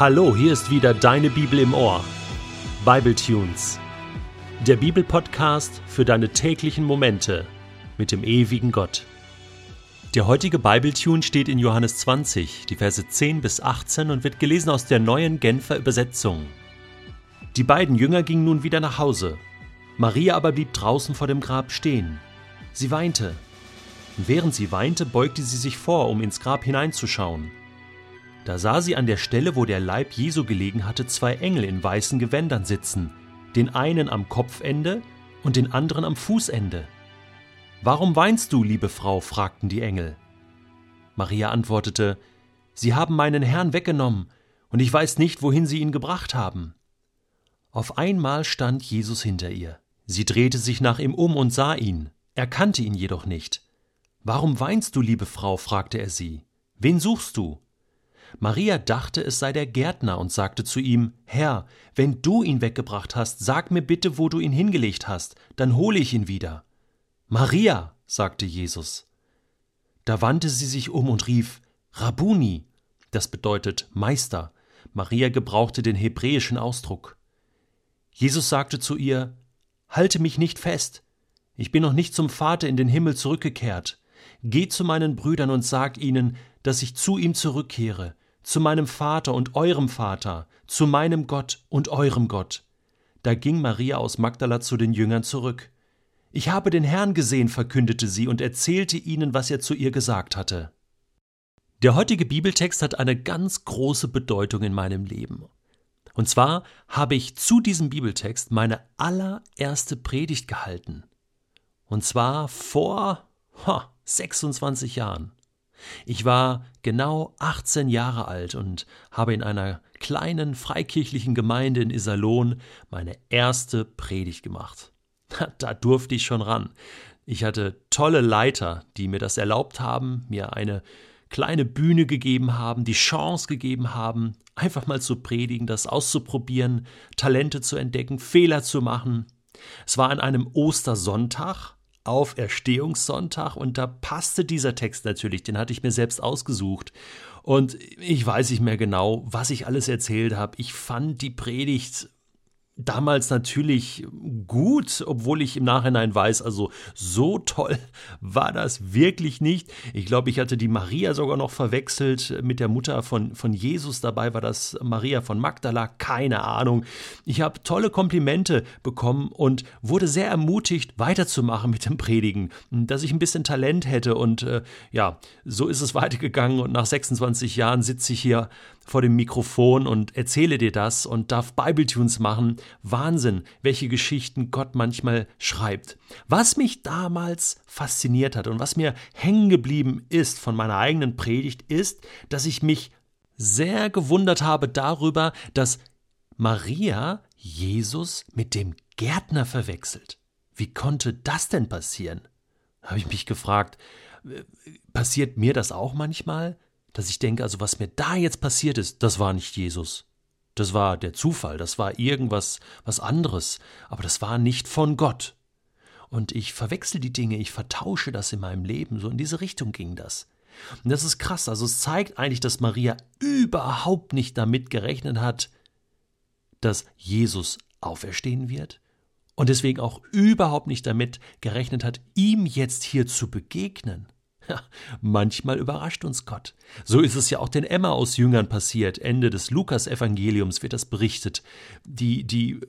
Hallo, hier ist wieder deine Bibel im Ohr. Bible Tunes. Der Bibelpodcast für deine täglichen Momente mit dem ewigen Gott. Der heutige Bible Tune steht in Johannes 20, die Verse 10 bis 18 und wird gelesen aus der neuen Genfer Übersetzung. Die beiden Jünger gingen nun wieder nach Hause. Maria aber blieb draußen vor dem Grab stehen. Sie weinte. Und während sie weinte, beugte sie sich vor, um ins Grab hineinzuschauen. Da sah sie an der Stelle, wo der Leib Jesu gelegen hatte, zwei Engel in weißen Gewändern sitzen, den einen am Kopfende und den anderen am Fußende. Warum weinst du, liebe Frau? fragten die Engel. Maria antwortete, Sie haben meinen Herrn weggenommen, und ich weiß nicht, wohin Sie ihn gebracht haben. Auf einmal stand Jesus hinter ihr. Sie drehte sich nach ihm um und sah ihn, erkannte ihn jedoch nicht. Warum weinst du, liebe Frau? fragte er sie. Wen suchst du? Maria dachte, es sei der Gärtner und sagte zu ihm, Herr, wenn du ihn weggebracht hast, sag mir bitte, wo du ihn hingelegt hast, dann hole ich ihn wieder. Maria, sagte Jesus. Da wandte sie sich um und rief, Rabuni, das bedeutet Meister. Maria gebrauchte den hebräischen Ausdruck. Jesus sagte zu ihr, Halte mich nicht fest, ich bin noch nicht zum Vater in den Himmel zurückgekehrt. Geh zu meinen Brüdern und sag ihnen, dass ich zu ihm zurückkehre, zu meinem Vater und eurem Vater, zu meinem Gott und eurem Gott. Da ging Maria aus Magdala zu den Jüngern zurück. Ich habe den Herrn gesehen, verkündete sie und erzählte ihnen, was er zu ihr gesagt hatte. Der heutige Bibeltext hat eine ganz große Bedeutung in meinem Leben. Und zwar habe ich zu diesem Bibeltext meine allererste Predigt gehalten. Und zwar vor ha, 26 Jahren. Ich war genau 18 Jahre alt und habe in einer kleinen freikirchlichen Gemeinde in Iserlohn meine erste Predigt gemacht. Da durfte ich schon ran. Ich hatte tolle Leiter, die mir das erlaubt haben, mir eine kleine Bühne gegeben haben, die Chance gegeben haben, einfach mal zu predigen, das auszuprobieren, Talente zu entdecken, Fehler zu machen. Es war an einem Ostersonntag, auf Erstehungssonntag und da passte dieser Text natürlich, den hatte ich mir selbst ausgesucht. Und ich weiß nicht mehr genau, was ich alles erzählt habe. Ich fand die Predigt damals natürlich gut, obwohl ich im Nachhinein weiß, also so toll war das wirklich nicht. Ich glaube, ich hatte die Maria sogar noch verwechselt mit der Mutter von, von Jesus. Dabei war das Maria von Magdala, keine Ahnung. Ich habe tolle Komplimente bekommen und wurde sehr ermutigt, weiterzumachen mit dem Predigen, dass ich ein bisschen Talent hätte. Und äh, ja, so ist es weitergegangen. Und nach 26 Jahren sitze ich hier vor dem Mikrofon und erzähle dir das und darf Bibletunes machen. Wahnsinn, welche Geschichten Gott manchmal schreibt. Was mich damals fasziniert hat und was mir hängen geblieben ist von meiner eigenen Predigt, ist, dass ich mich sehr gewundert habe darüber, dass Maria Jesus mit dem Gärtner verwechselt. Wie konnte das denn passieren? Habe ich mich gefragt, passiert mir das auch manchmal? dass ich denke, also was mir da jetzt passiert ist, das war nicht Jesus. Das war der Zufall, das war irgendwas, was anderes, aber das war nicht von Gott. Und ich verwechsel die Dinge, ich vertausche das in meinem Leben, so in diese Richtung ging das. Und das ist krass, also es zeigt eigentlich, dass Maria überhaupt nicht damit gerechnet hat, dass Jesus auferstehen wird und deswegen auch überhaupt nicht damit gerechnet hat, ihm jetzt hier zu begegnen. Manchmal überrascht uns Gott. So ist es ja auch den Emmaus-Jüngern passiert. Ende des Lukas-Evangeliums wird das berichtet. Die, die äh,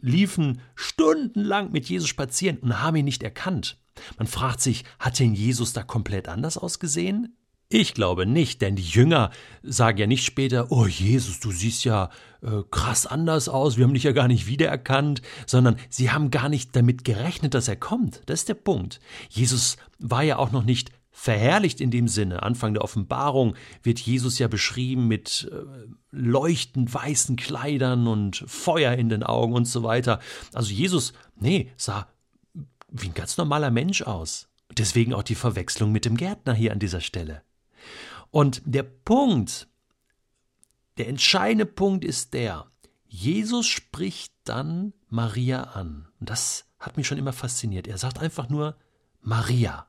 liefen stundenlang mit Jesus spazieren und haben ihn nicht erkannt. Man fragt sich, hat denn Jesus da komplett anders ausgesehen? Ich glaube nicht, denn die Jünger sagen ja nicht später, oh Jesus, du siehst ja äh, krass anders aus, wir haben dich ja gar nicht wiedererkannt, sondern sie haben gar nicht damit gerechnet, dass er kommt. Das ist der Punkt. Jesus war ja auch noch nicht verherrlicht in dem Sinne. Anfang der Offenbarung wird Jesus ja beschrieben mit äh, leuchtend weißen Kleidern und Feuer in den Augen und so weiter. Also Jesus, nee, sah wie ein ganz normaler Mensch aus. Deswegen auch die Verwechslung mit dem Gärtner hier an dieser Stelle. Und der Punkt, der entscheidende Punkt ist der, Jesus spricht dann Maria an. Und das hat mich schon immer fasziniert. Er sagt einfach nur Maria.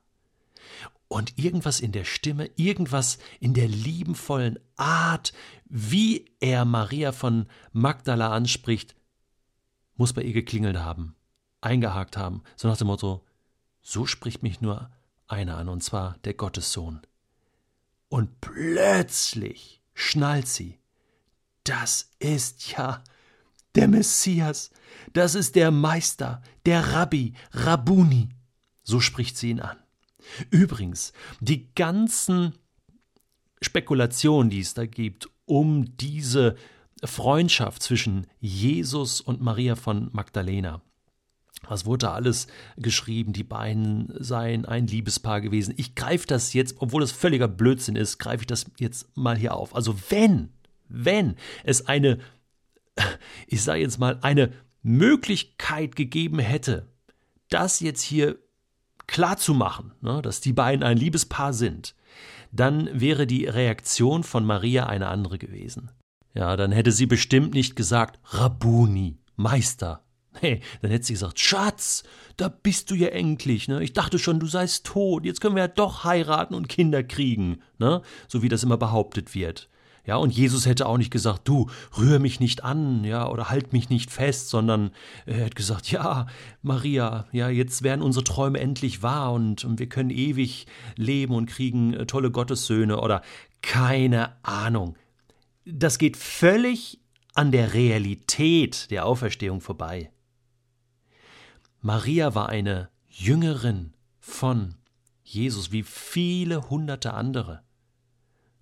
Und irgendwas in der Stimme, irgendwas in der liebenvollen Art, wie er Maria von Magdala anspricht, muss bei ihr geklingelt haben, eingehakt haben, so nach dem Motto, so spricht mich nur einer an, und zwar der Gottessohn. Und plötzlich schnallt sie, das ist ja der Messias, das ist der Meister, der Rabbi, Rabuni. So spricht sie ihn an. Übrigens, die ganzen Spekulationen, die es da gibt, um diese Freundschaft zwischen Jesus und Maria von Magdalena. Was wurde da alles geschrieben? Die beiden seien ein Liebespaar gewesen. Ich greife das jetzt, obwohl es völliger Blödsinn ist, greife ich das jetzt mal hier auf. Also wenn, wenn es eine, ich sage jetzt mal, eine Möglichkeit gegeben hätte, das jetzt hier klar zu machen, ne, dass die beiden ein Liebespaar sind, dann wäre die Reaktion von Maria eine andere gewesen. Ja, dann hätte sie bestimmt nicht gesagt Rabuni, Meister. Hey, dann hätte sie gesagt, Schatz, da bist du ja endlich, ne? Ich dachte schon, du seist tot, jetzt können wir ja doch heiraten und Kinder kriegen, ne? So wie das immer behauptet wird. Ja, und Jesus hätte auch nicht gesagt, du, rühr mich nicht an, ja, oder halt mich nicht fest, sondern er hätte gesagt, ja, Maria, ja, jetzt werden unsere Träume endlich wahr und, und wir können ewig leben und kriegen äh, tolle Gottessöhne oder keine Ahnung. Das geht völlig an der Realität der Auferstehung vorbei. Maria war eine Jüngerin von Jesus wie viele hunderte andere.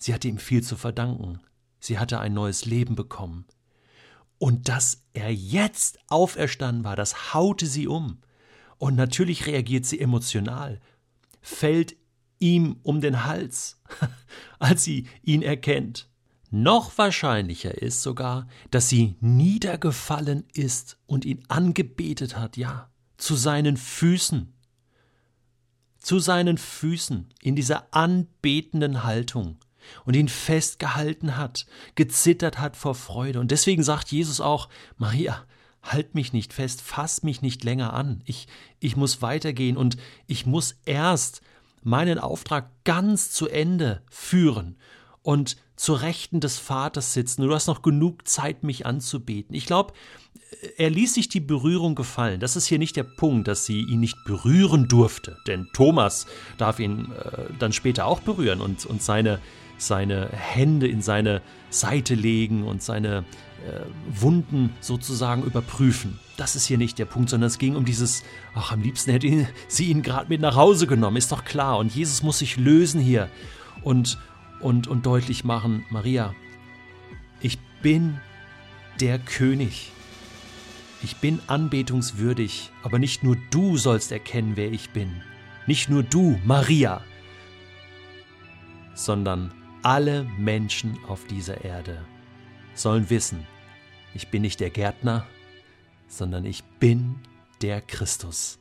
Sie hatte ihm viel zu verdanken. Sie hatte ein neues Leben bekommen. Und dass er jetzt auferstanden war, das haute sie um. Und natürlich reagiert sie emotional, fällt ihm um den Hals, als sie ihn erkennt. Noch wahrscheinlicher ist sogar, dass sie niedergefallen ist und ihn angebetet hat, ja, zu seinen Füßen. Zu seinen Füßen in dieser anbetenden Haltung und ihn festgehalten hat, gezittert hat vor Freude. Und deswegen sagt Jesus auch, Maria, halt mich nicht fest, fass mich nicht länger an. Ich, ich muss weitergehen und ich muss erst meinen Auftrag ganz zu Ende führen und zur Rechten des Vaters sitzen. Du hast noch genug Zeit, mich anzubeten. Ich glaube, er ließ sich die Berührung gefallen. Das ist hier nicht der Punkt, dass sie ihn nicht berühren durfte. Denn Thomas darf ihn äh, dann später auch berühren und, und seine seine Hände in seine Seite legen und seine äh, Wunden sozusagen überprüfen. Das ist hier nicht der Punkt, sondern es ging um dieses, ach, am liebsten hätte ihn, sie ihn gerade mit nach Hause genommen, ist doch klar. Und Jesus muss sich lösen hier und, und, und deutlich machen, Maria, ich bin der König. Ich bin anbetungswürdig, aber nicht nur du sollst erkennen, wer ich bin. Nicht nur du, Maria, sondern alle Menschen auf dieser Erde sollen wissen, ich bin nicht der Gärtner, sondern ich bin der Christus.